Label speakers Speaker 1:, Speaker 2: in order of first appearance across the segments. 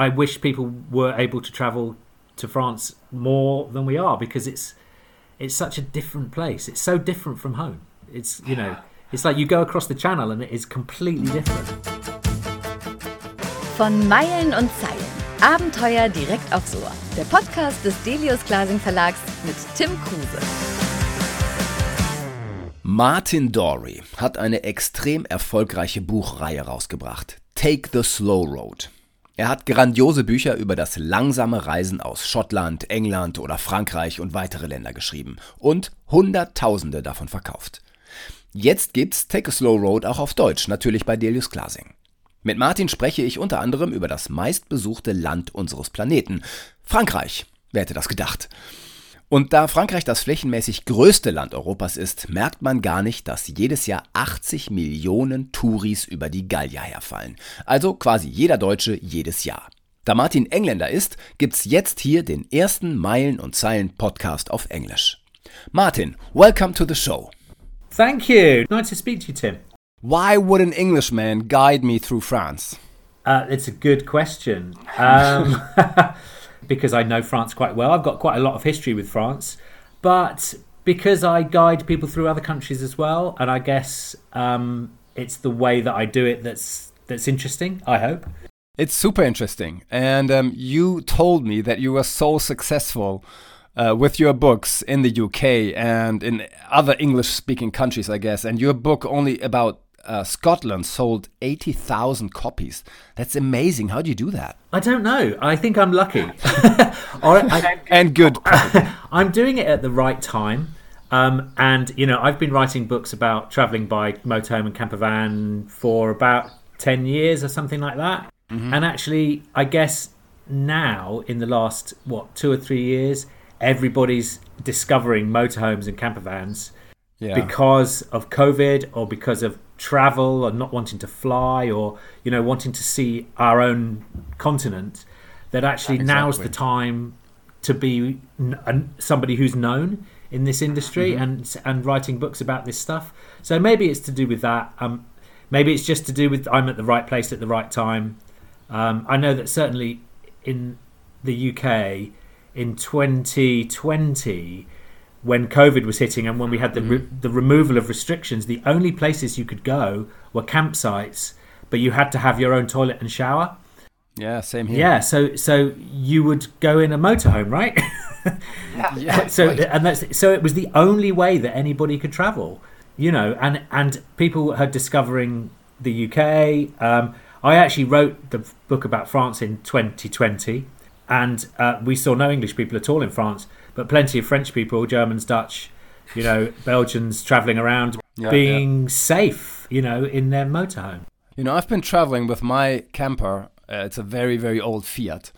Speaker 1: I wish people were able to travel to France more than we are because it's it's such a different place. It's so different from home. It's you know, it's like you go across the channel and it is completely different.
Speaker 2: Von Meilen und Zeilen. Abenteuer direkt aufs Ohr. Der Podcast des Delius Klasing Verlags mit Tim Kruse.
Speaker 3: Martin Dorey hat eine extrem erfolgreiche Buchreihe rausgebracht. Take the Slow Road. Er hat grandiose Bücher über das langsame Reisen aus Schottland, England oder Frankreich und weitere Länder geschrieben und Hunderttausende davon verkauft. Jetzt gibt's Take a Slow Road auch auf Deutsch, natürlich bei Delius Glasing. Mit Martin spreche ich unter anderem über das meistbesuchte Land unseres Planeten. Frankreich. Wer hätte das gedacht? Und da Frankreich das flächenmäßig größte Land Europas ist, merkt man gar nicht, dass jedes Jahr 80 Millionen Touris über die Gallier herfallen. Also quasi jeder Deutsche jedes Jahr. Da Martin Engländer ist, gibt's jetzt hier den ersten Meilen und Zeilen Podcast auf Englisch. Martin, welcome to the show.
Speaker 1: Thank you. Nice to speak to you, Tim.
Speaker 3: Why would an Englishman guide me through France?
Speaker 1: Uh, it's a good question. Um, because I know France quite well. I've got quite a lot of history with France, but because I guide people through other countries as well, and I guess um, it's the way that I do it that's that's interesting. I hope
Speaker 3: it's super interesting. And um, you told me that you were so successful. Uh, with your books in the UK and in other English speaking countries, I guess, and your book only about uh, Scotland sold 80,000 copies. That's amazing. How do you do that?
Speaker 1: I don't know. I think I'm lucky.
Speaker 3: I, and good.
Speaker 1: I'm doing it at the right time. Um, and, you know, I've been writing books about traveling by motorhome and camper van for about 10 years or something like that. Mm-hmm. And actually, I guess now, in the last, what, two or three years, everybody's discovering motorhomes and camper vans yeah. because of COVID or because of travel and not wanting to fly or you know wanting to see our own continent that actually exactly. now's the time to be n- somebody who's known in this industry mm-hmm. and and writing books about this stuff so maybe it's to do with that um, maybe it's just to do with I'm at the right place at the right time um, I know that certainly in the UK in 2020 when COVID was hitting and when we had the mm. re- the removal of restrictions, the only places you could go were campsites, but you had to have your own toilet and shower.
Speaker 3: Yeah, same here.
Speaker 1: Yeah, so so you would go in a motorhome, right?
Speaker 3: yeah. yeah.
Speaker 1: So and that's so it was the only way that anybody could travel, you know, and and people are discovering the UK. Um, I actually wrote the book about France in 2020, and uh, we saw no English people at all in France but plenty of French people, Germans, Dutch, you know, Belgians traveling around, yeah, being yeah. safe, you know, in their motorhome.
Speaker 3: You know, I've been traveling with my camper. Uh, it's a very, very old Fiat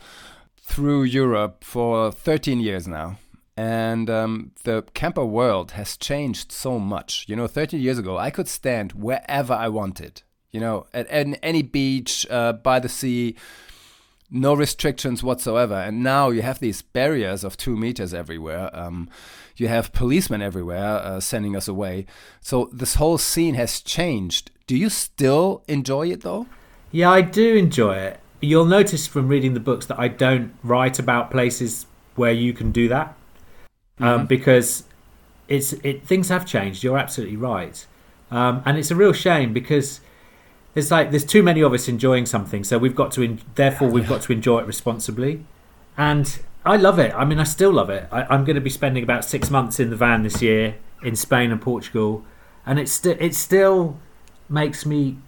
Speaker 3: through Europe for 13 years now. And um, the camper world has changed so much. You know, 13 years ago, I could stand wherever I wanted. You know, at, at any beach, uh, by the sea, no restrictions whatsoever. And now you have these barriers of two meters everywhere. Um, you have policemen everywhere uh, sending us away. So this whole scene has changed. Do you still enjoy it though?
Speaker 1: Yeah, I do enjoy it. You'll notice from reading the books that I don't write about places where you can do that um, mm-hmm. because it's it things have changed. You're absolutely right, um, and it's a real shame because it's like there's too many of us enjoying something, so we've got to. En- therefore, we've got to enjoy it responsibly. And I love it. I mean, I still love it. I, am going to be spending about six months in the van this year in Spain and Portugal, and it still it still makes me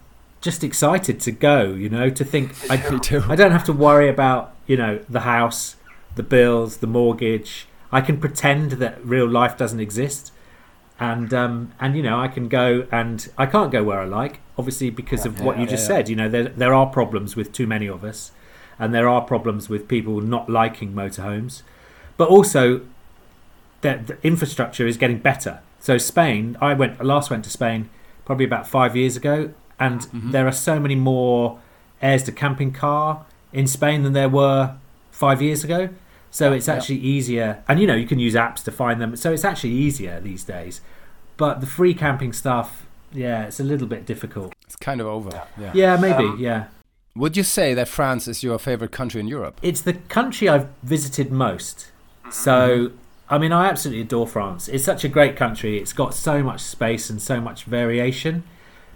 Speaker 1: just excited to go. You know, to think I, I don't have to worry about you know the house, the bills, the mortgage. I can pretend that real life doesn't exist and um, and you know I can go and I can't go where I like, obviously because of what you just yeah, said. You know there there are problems with too many of us, and there are problems with people not liking motorhomes, but also that the infrastructure is getting better. So Spain, I went last went to Spain probably about five years ago, and mm-hmm. there are so many more aires de camping car in Spain than there were five years ago. So it's actually easier, and you know you can use apps to find them. So it's actually easier these days. But the free camping stuff, yeah, it's a little bit difficult.
Speaker 3: It's kind of over.
Speaker 1: Yeah, yeah maybe, um, yeah.
Speaker 3: Would you say that France is your favorite country in Europe?
Speaker 1: It's the country I've visited most. So, I mean, I absolutely adore France. It's such a great country. It's got so much space and so much variation.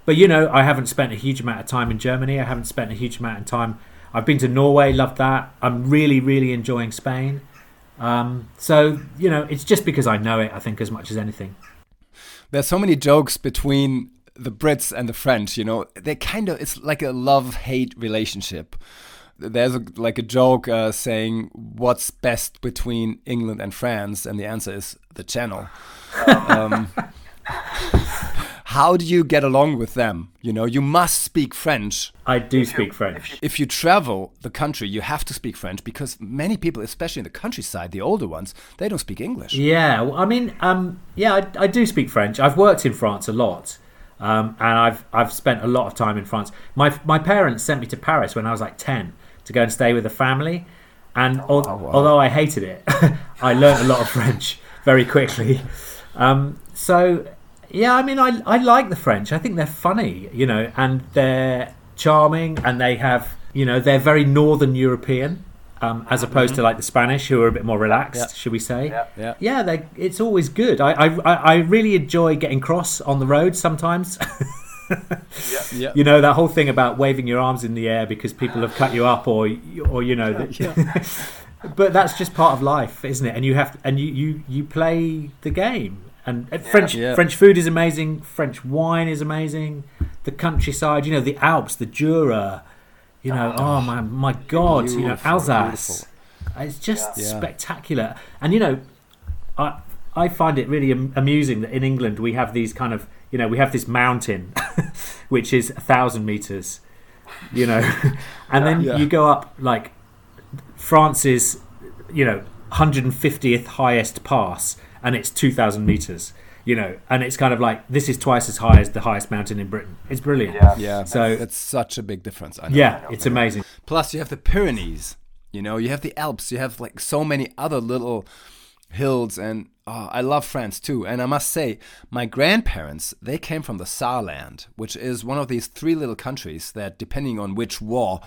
Speaker 1: But, you know, I haven't spent a huge amount of time in Germany. I haven't spent a huge amount of time. I've been to Norway, loved that. I'm really, really enjoying Spain. Um, so, you know, it's just because I know it, I think, as much as anything.
Speaker 3: There's so many jokes between the Brits and the French, you know, they kind of, it's like a love hate relationship. There's a, like a joke uh, saying, What's best between England and France? And the answer is the channel. um, how do you get along with them? You know, you must speak French.
Speaker 1: I do speak French.
Speaker 3: If you travel the country, you have to speak French because many people, especially in the countryside, the older ones, they don't speak English.
Speaker 1: Yeah, well, I mean, um, yeah, I, I do speak French. I've worked in France a lot. Um, and I've I've spent a lot of time in France. My my parents sent me to Paris when I was like ten to go and stay with a family, and al-
Speaker 3: wow.
Speaker 1: although I hated it, I learned a lot of French very quickly. Um, so yeah, I mean, I I like the French. I think they're funny, you know, and they're charming, and they have you know they're very Northern European. Um, as opposed to like the Spanish, who are a bit more relaxed,
Speaker 3: Yeah.
Speaker 1: should we say?
Speaker 3: Yeah. Yeah.
Speaker 1: yeah, they, it's always good. I, I I I really enjoy getting cross on the road sometimes.
Speaker 3: Yeah.
Speaker 1: you know that whole thing about waving your arms in the air because people have cut you up, or or you know, that, but that's just part of life, isn't it? And you have to, and you you you play the game. And uh, French
Speaker 3: Yeah.
Speaker 1: French food is amazing. French wine is amazing. The countryside, you know, the Alps, the Jura. You know, oh, my my God, you know,
Speaker 3: Beautiful,
Speaker 1: Alsace. It's just
Speaker 3: Yeah.
Speaker 1: spectacular. And you know, I I find it really am- amusing that in England we have these kind of you know we have this mountain which is a thousand meters, you know, and then
Speaker 3: Yeah.
Speaker 1: you go up like France's you know 150th highest pass and it's 2,000 meters. You know, and it's kind of like this is twice as high as the highest mountain in Britain. It's brilliant.
Speaker 4: Yeah.
Speaker 3: Yeah.
Speaker 1: So-
Speaker 3: it's such a big difference. I know.
Speaker 1: Yeah, it's amazing.
Speaker 3: Plus, you have the Pyrenees. You know, you have the Alps. You have like so many other little hills, and oh, I love France too. And I must say, my grandparents they came from the Saarland, which is one of these three little countries that, depending on which war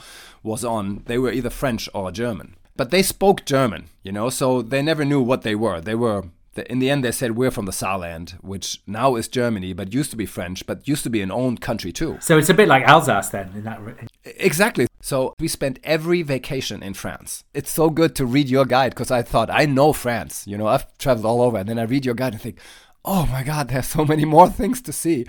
Speaker 3: was on, they were either French or German. But they spoke German, you know, so they never knew what they were. They were. In the end, they said we're from the Saarland, which now is Germany, but used to be French, but used to be an own country too.
Speaker 1: So it's a bit like Alsace then in that.
Speaker 3: Exactly. So we spent every vacation in France. It's so good to read your guide because I thought I know France. You know, I've traveled all over, and then I read your guide and think, oh my God, there's so many more things to see.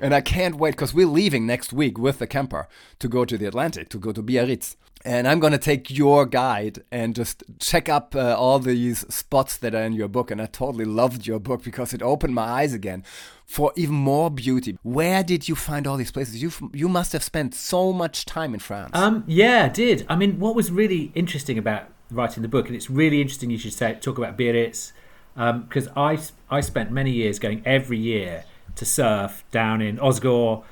Speaker 3: And I can't wait because we're leaving next week with the camper to go to the Atlantic, to go to Biarritz. And I'm going to take your guide and just check up uh, all these spots that are in your book. And I totally loved your book because it opened my eyes again for even more beauty. Where did you find all these places? You you must have spent so much time in France.
Speaker 1: Um, yeah, I did. I mean, what was really interesting about writing the book, and it's really interesting you should say talk about Biarritz, because I I spent many years going every year to surf down in Hossegor.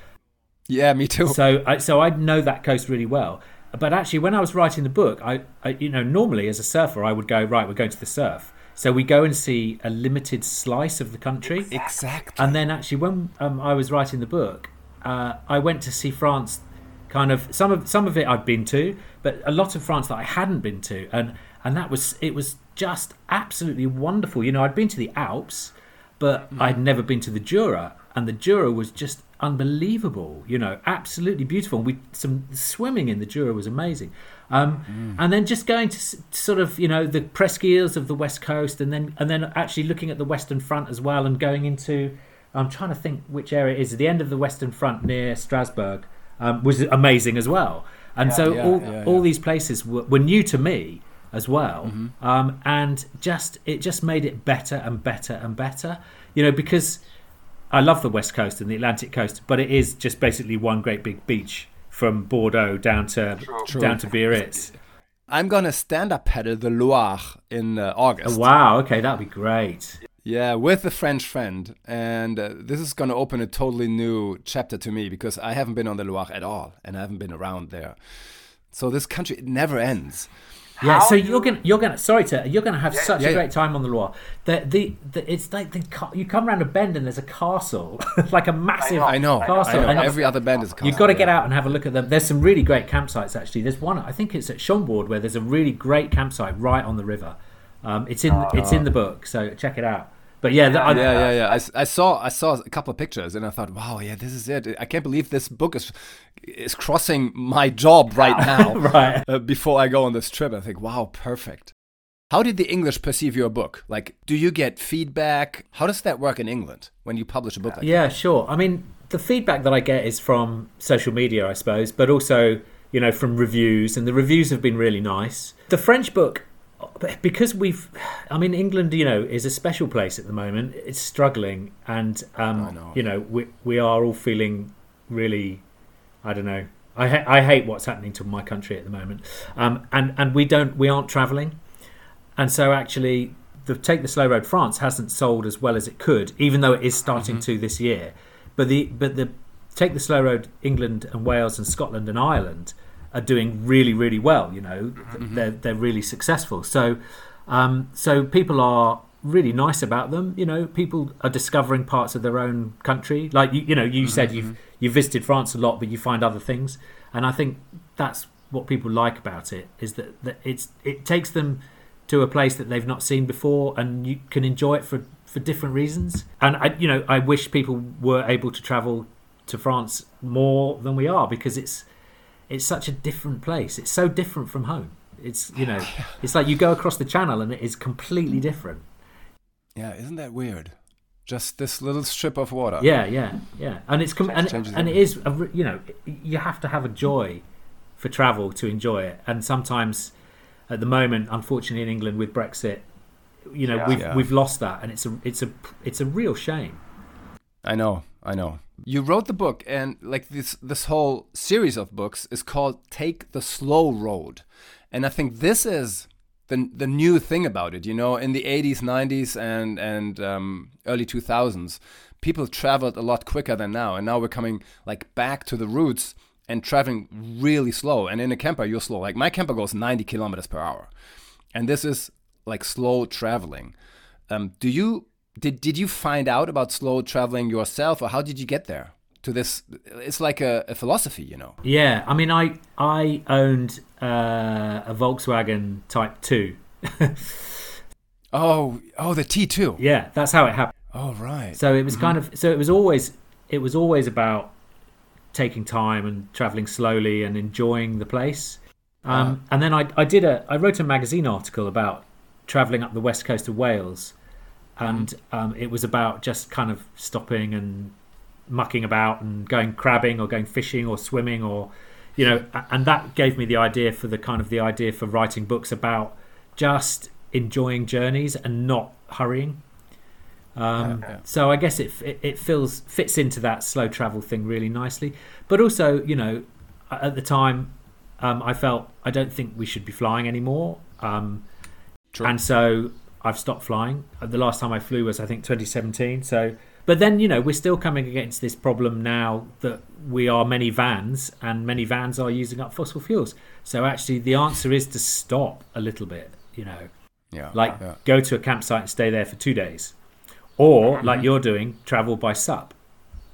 Speaker 3: yeah, me too.
Speaker 1: So I so I know that coast really well. But actually, when I was writing the book, I, I you know normally as a surfer I would go right, we're going to the surf. So we go and see a limited slice of the country.
Speaker 3: exactly.
Speaker 1: And then actually, when um, I was writing the book, uh, I went to see France. Kind of some of some of it I'd been to, but a lot of France that I hadn't been to, and and that was it was just absolutely wonderful. You know, I'd been to the Alps, but I'd never been to the Jura, and the Jura was just unbelievable. You know, absolutely beautiful. We some swimming in the Jura was amazing. Um, And then just going to s- sort of you know the presqu'îles of the west coast, and then and then actually looking at the Western Front as well, and going into I'm trying to think which area it is. The end of the Western Front near Strasbourg um, was amazing as well. And so
Speaker 3: Yeah,
Speaker 1: all
Speaker 3: yeah,
Speaker 1: all these places were, were new to me as well,
Speaker 3: Mm-hmm.
Speaker 1: um, and just it just made it better and better and better. You know because I love the West Coast and the Atlantic Coast, but it is just basically one great big beach from Bordeaux down to
Speaker 4: True.
Speaker 1: down to Biarritz.
Speaker 3: I'm gonna stand up paddle the Loire in uh, August.
Speaker 1: Oh, wow, okay, that'd be great.
Speaker 3: Yeah, with a French friend, and uh, this is gonna open a totally new chapter to me because I haven't been on the Loire at all, and I haven't been around there. So this country it never ends.
Speaker 1: Yeah, so
Speaker 4: you-
Speaker 1: you're gonna you're gonna sorry to you're gonna have
Speaker 4: Yeah.
Speaker 1: such
Speaker 3: Yeah,
Speaker 1: a
Speaker 3: yeah.
Speaker 1: great time on the Loire. The the, the it's like the you come around a bend and there's a castle, like a massive
Speaker 3: I know.
Speaker 1: castle.
Speaker 3: I know.
Speaker 1: and
Speaker 3: Every other band is a
Speaker 1: You've got to get out and have a look at them. There's some really great campsites actually. There's one I think it's at Schomburg where there's a really great campsite right on the river. Um, it's in it's in the book, so check it out. But yeah, the, I,
Speaker 3: Yeah, yeah, yeah. I, I saw I saw a couple of pictures and I thought, wow, yeah, this is it. I can't believe this book is is crossing my job right now.
Speaker 1: Right.
Speaker 3: Uh, before I go on this trip, I think, wow, perfect. How did the English perceive your book? Like, do you get feedback? How does that work in England when you publish a book like
Speaker 1: Yeah, sure. I mean, the feedback that I get is from social media, I suppose, but also, you know, from reviews, and the reviews have been really nice. The French book, because we've, I mean, England, you know, is a special place at the moment. It's struggling, and um,
Speaker 3: know.
Speaker 1: you know, we we are all feeling really, I don't know. I ha- I hate what's happening to my country at the moment, um, and and we don't we aren't travelling. And so actually, the Take the Slow Road France hasn't sold as well as it could, even though it is starting to this year. But the but the Take the Slow Road England and Wales and Scotland and Ireland are doing really really well. You know, they're they're really successful. So um, so people are really nice about them. You know, people are discovering parts of their own country. Like you, you know, you said you've you visited France a lot, but you find other things, and I think that's what people like about it is that, that it's it takes them to a place that they've not seen before, and you can enjoy it for for different reasons. And I, you know, I wish people were able to travel to France more than we are because it's it's such a different place. It's so different from home. It's you know, it's like you go across the channel and it is completely mm. different.
Speaker 3: Yeah, isn't that weird? Just this little strip of water.
Speaker 1: Yeah, yeah, yeah. And it's com- and, and it is a, you know you have to have a joy for travel to enjoy it. And sometimes at the moment, unfortunately, in England with Brexit, you know
Speaker 4: Yeah.
Speaker 1: we've
Speaker 3: Yeah.
Speaker 1: we've lost that, and it's a it's a it's a real shame.
Speaker 3: I know, I know. You wrote the book, and like this, this whole series of books is called "Take the Slow Road," and I think this is the the new thing about it. You know, in the '80s, '90s, and and um, early 2000s, people traveled a lot quicker than now, and now we're coming like back to the roots and traveling really slow. And in a camper, you're slow. Like my camper goes 90 kilometers per hour, and this is like slow traveling. Um, do you did did you find out about slow traveling yourself, or how did you get there to this? It's like a, a philosophy, you know.
Speaker 1: Yeah, I mean, I I owned uh, a Volkswagen Type Two.
Speaker 3: Oh, oh, the T two.
Speaker 1: Yeah, that's how it happened.
Speaker 3: Oh, right.
Speaker 1: So it was kind of so it was always it was always about taking time and traveling slowly and enjoying the place. Um, And then I I did a I wrote a magazine article about traveling up the west coast of Wales, and um, it was about just kind of stopping and mucking about and going crabbing or going fishing or swimming or you know and that gave me the idea for the kind of the idea for writing books about just enjoying journeys and not hurrying. Um, so I guess it, it it feels fits into that slow travel thing really nicely. But also, you know, at the time, um, I felt I don't think we should be flying anymore, um, and so I've stopped flying. Uh, The last time I flew was I think 2017. So, but then you know we're still coming against this problem now that we are many vans and many vans are using up fossil fuels. So actually, the answer is to stop a little bit. You know,
Speaker 3: yeah.
Speaker 1: like
Speaker 3: yeah.
Speaker 1: go to a campsite and stay there for two days, or like you're doing, travel by sup.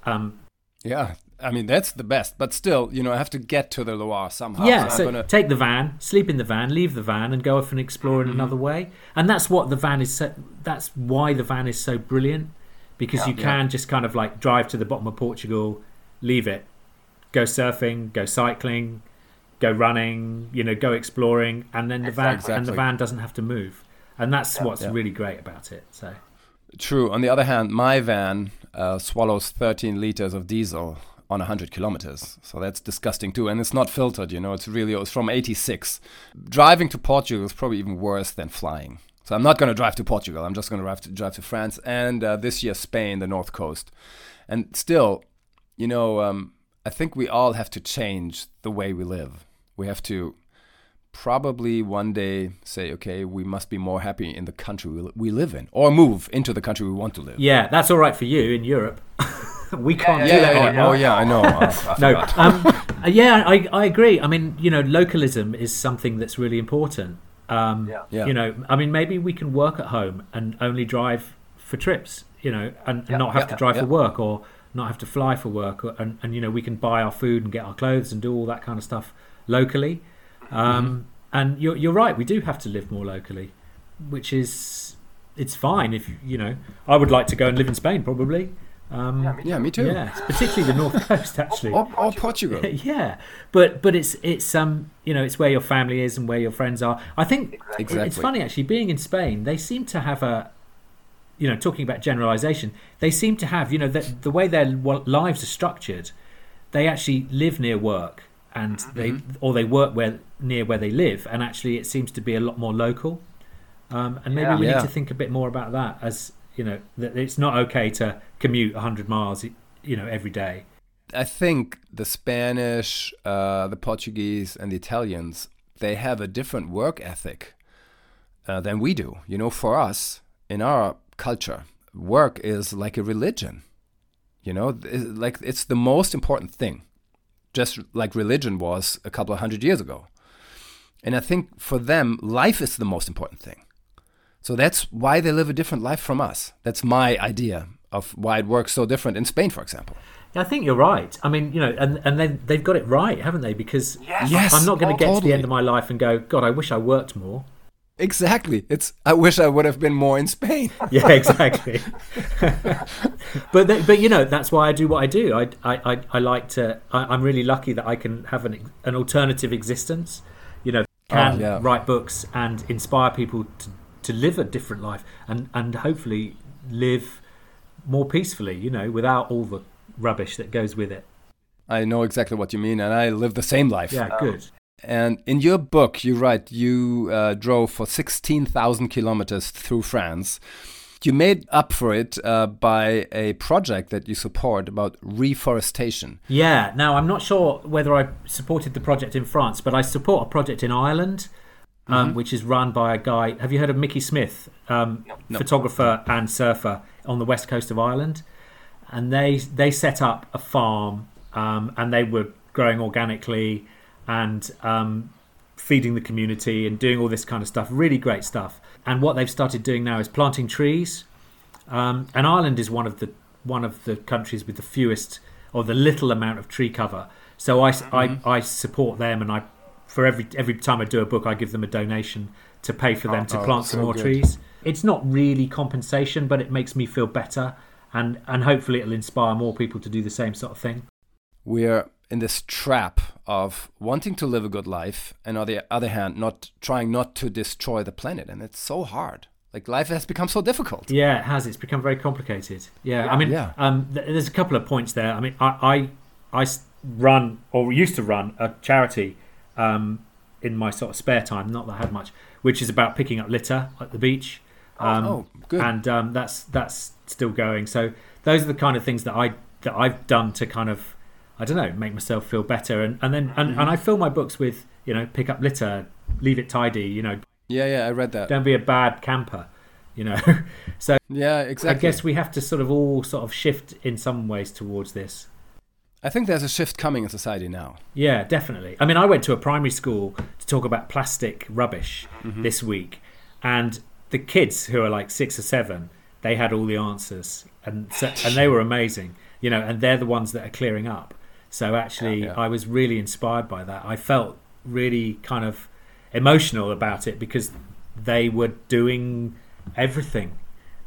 Speaker 1: Um,
Speaker 3: Yeah. I mean, that's the best. But still, you know, I have to get to the Loire somehow.
Speaker 1: yeah,
Speaker 3: I'm
Speaker 1: so
Speaker 3: gonna-
Speaker 1: take the van, sleep in the van, leave the van, and go off and explore in another way. And that's what the van is. So, that's why the van is so brilliant because you can just kind of like drive to the bottom of Portugal, leave it, go surfing, go cycling, go running, you know, go exploring, and then the van and the van doesn't have to move. And that's what's
Speaker 3: Yeah.
Speaker 1: really great about it. So.
Speaker 3: True. On the other hand, my van uh, swallows 13 liters of diesel on 100 kilometers. So that's disgusting too. And it's not filtered, you know, it's really, it's from 86. Driving to Portugal is probably even worse than flying. So I'm not going to drive to Portugal. I'm just going to drive to drive to France and uh, this year Spain, the north coast. And still, you know, um, I think we all have to change the way we live. We have to probably one day say, okay, we must be more happy in the country we, we live in, or move into the country we want to live.
Speaker 1: Yeah, that's all right for you in Europe. we can't
Speaker 4: yeah,
Speaker 1: do that
Speaker 4: yeah,
Speaker 1: anymore.
Speaker 3: Oh yeah, I know. I- I
Speaker 1: No, um, uh, yeah, I, I agree. I mean, you know, localism is something that's really important. Um,
Speaker 4: Yeah.
Speaker 3: Yeah.
Speaker 1: You know, I mean, maybe we can work at home and only drive for trips. You know, and, and not have
Speaker 3: Yeah.
Speaker 1: to drive
Speaker 3: Yeah.
Speaker 1: for work or not have to fly for work, or, and and you know, we can buy our food and get our clothes and do all that kind of stuff locally. Um, And you're you're right. We do have to live more locally, which is it's fine if you know. I would like to go and live in Spain probably. Um,
Speaker 4: Yeah, me
Speaker 3: Yeah, me too.
Speaker 1: yeah, particularly the north coast actually.
Speaker 3: Or, or Portugal.
Speaker 1: yeah, but but it's it's um you know it's where your family is and where your friends are. I think
Speaker 4: Exactly.
Speaker 3: Exactly.
Speaker 1: it's funny actually being in Spain. They seem to have a you know talking about generalization. They seem to have you know the, the way their lives are structured. They actually live near work and they or they work where near where they live, and actually it seems to be a lot more local. Um, and maybe
Speaker 4: Yeah.
Speaker 1: we
Speaker 3: Yeah.
Speaker 1: need to think a bit more about that as you know that it's not okay to commute 100 miles you know every day.
Speaker 3: I think the Spanish, uh, the Portuguese, and the Italians, they have a different work ethic uh, than we do. You know, for us, in our culture, work is like a religion. You know, th- like it's the most important thing, just like religion was a couple of hundred years ago. And I think for them, life is the most important thing. So that's why they live a different life from us. That's my idea of why it works so different in Spain, for example.
Speaker 1: Yeah, I think you're right. I mean, you know, and and they they've got it right, haven't they? Because
Speaker 4: Yes.
Speaker 1: I'm not going
Speaker 3: oh,
Speaker 1: to get to the end of my life and go, God, I wish I worked more.
Speaker 3: Exactly. It's. I wish I would have been more in Spain.
Speaker 1: Yeah, exactly. but they, but you know, that's why I do what I do. I I, I, I like to. I, I'm really lucky that I can have an an alternative existence. You know, oh, can
Speaker 3: Oh, yeah.
Speaker 1: write books and inspire people to to live a different life and and hopefully live more peacefully. You know, without all the rubbish that goes with it.
Speaker 3: I know exactly what you mean, and I live the same life.
Speaker 1: Yeah, good.
Speaker 3: And in your book, you write you uh, drove for sixteen thousand kilometers through France. You made up for it uh, by a project that you support about reforestation.
Speaker 1: Yeah. Now I'm not sure whether I supported the project in France, but I support a project in Ireland, um, which is run by a guy. Have you heard of Mickey Smith, um, photographer and surfer on the west coast of Ireland? And they they set up a farm, um, and they were growing organically and um, feeding the community and doing all this kind of stuff. Really great stuff. And what they've started doing now is planting trees. Um, and Ireland is one of the one of the countries with the fewest or the little amount of tree cover. So I, I, I support them, and I for every every time I do a book, I give them a donation to pay for them to
Speaker 3: oh,
Speaker 1: plant some
Speaker 3: so
Speaker 1: more
Speaker 3: good.
Speaker 1: trees. It's not really compensation, but it makes me feel better, and and hopefully it'll inspire more people to do the same sort of thing.
Speaker 3: We're in this trap of wanting to live a good life, and on the other hand, not trying not to destroy the planet, and it's so hard. Like life has become so difficult.
Speaker 1: Yeah, it has. It's become very complicated. Yeah, I mean,
Speaker 3: Yeah.
Speaker 1: um, th- there's a couple of points there. I mean, I I run or used to run a charity um, in my sort of spare time, not that I had much, which is about picking up litter at the beach. Um,
Speaker 3: oh, good.
Speaker 1: And um, that's that's still going. So those are the kind of things that I that I've done to kind of I don't know make myself feel better. And and then and, and I fill my books with you know pick up litter, leave it tidy. You know,
Speaker 3: Yeah, yeah, I read that.
Speaker 1: don't be a bad camper. You know, so
Speaker 3: Yeah, exactly.
Speaker 1: I guess we have to sort of all sort of shift in some ways towards this.
Speaker 3: I think there's a shift coming in society now.
Speaker 1: Yeah, definitely. I mean, I went to a primary school to talk about plastic rubbish mm-hmm. this week, and the kids who are like six or seven, they had all the answers, and so, and they were amazing. You know, and they're the ones that are clearing up. So actually,
Speaker 3: Yeah, yeah.
Speaker 1: I was really inspired by that. I felt really kind of emotional about it because they were doing everything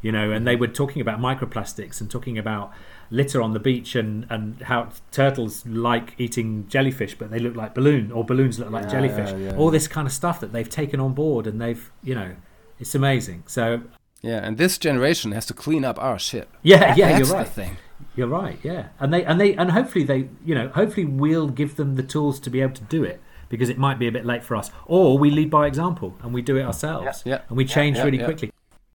Speaker 1: you know, and they mm-hmm. were talking about microplastics and talking about litter on the beach and, and how turtles like eating jellyfish, but they look like balloon or balloons look like
Speaker 3: Yeah,
Speaker 1: jellyfish.
Speaker 3: yeah, yeah.
Speaker 1: All this kind of stuff that they've taken on board and they've, you know, it's amazing. So
Speaker 3: Yeah, and this generation has to clean up our shit.
Speaker 1: yeah, yeah,
Speaker 3: That's
Speaker 1: you're right.
Speaker 3: the thing.
Speaker 1: You're right. Yeah, and they and they and hopefully they, you know, hopefully we'll give them the tools to be able to do it because it might be a bit late for us, or we lead by example and we do it ourselves,
Speaker 3: Yeah.
Speaker 1: and we change
Speaker 3: yeah,
Speaker 1: really
Speaker 3: yeah.
Speaker 1: quickly.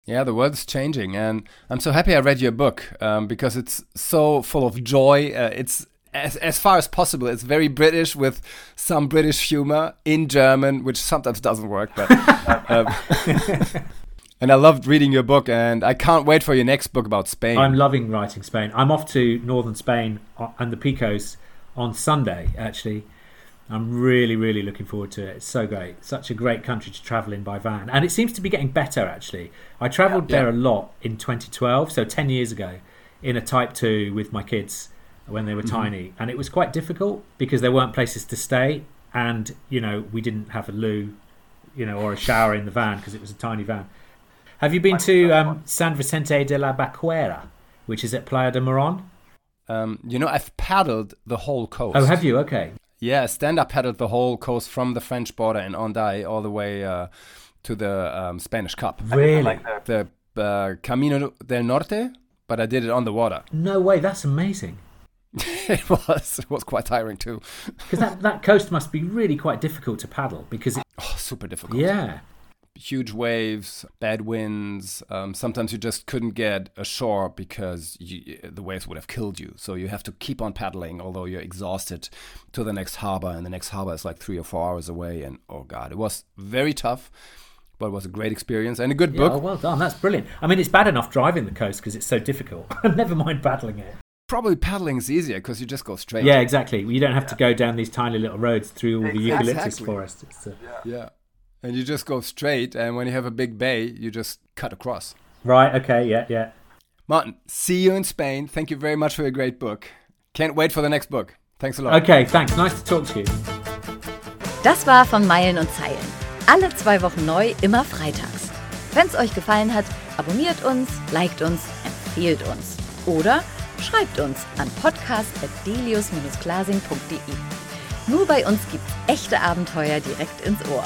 Speaker 3: Yeah, the world is changing, and I'm so happy I read your book um, because it's so full of joy. Uh, it's as, as far as possible. It's very British with some British humor in German, which sometimes doesn't work. But um, and I loved reading your book, and I can't wait for your next book about Spain.
Speaker 1: I'm loving writing Spain. I'm off to northern Spain o- and the Picos on Sunday, actually. I'm really, really looking forward to it. It's so great. Such a great country to travel in by van. And it seems to be getting better, actually. I travelled
Speaker 3: Yeah.
Speaker 1: there a lot in 2012, so 10 years ago, in a Type 2 with my kids when they were tiny. And it was quite difficult because there weren't places to stay. And, you know, we didn't have a loo, you know, or a shower in the van because it was a tiny van. Have you been to um, San Vicente de la Barquera, which is at Playa de Merón?
Speaker 3: Um, you know, I've paddled the whole coast.
Speaker 1: Oh, have you? Okay.
Speaker 3: Yeah, stand up paddled the whole coast from the French border in Hendaye all the way uh, to the um, Spanish Cup.
Speaker 1: Really?
Speaker 3: The uh, Camino del Norte, but I did it on the water.
Speaker 1: No way. That's amazing.
Speaker 3: it was it was quite tiring too.
Speaker 1: Because that, that coast must be really quite difficult to paddle because, it,
Speaker 3: Oh, super difficult.
Speaker 1: yeah.
Speaker 3: Huge waves, bad winds. Um, sometimes you just couldn't get ashore because you, the waves would have killed you. So you have to keep on paddling, although you're exhausted, to the next harbor. And the next harbor is like three or four hours away. And oh god, it was very tough, but it was a great experience and a good
Speaker 1: Yeah,
Speaker 3: book.
Speaker 1: oh, well done. That's brilliant. I mean, it's bad enough driving the coast because it's so difficult. Never mind paddling it.
Speaker 3: Probably paddling is easier because you just go straight.
Speaker 1: Yeah, exactly. You don't have to go down these tiny little roads through all the eucalyptus
Speaker 3: Exactly.
Speaker 1: forest. It's, uh,
Speaker 3: Yeah. And you just go straight, and when you have a big bay, you just cut across.
Speaker 1: right. Okay. Yeah. Yeah.
Speaker 3: Martin, see you in Spain. Thank you very much for your great book. Can't wait for the next book. Thanks a lot.
Speaker 1: Okay. Thanks. Nice to talk to you.
Speaker 2: Das war von Meilen und Zeilen. Alle zwei Wochen neu, immer freitags. Wenn's euch gefallen hat, abonniert uns, liked uns, empfehlt uns. Oder schreibt uns an podcast.delius-glasing.de. Nur bei uns gibt's echte Abenteuer direkt ins Ohr.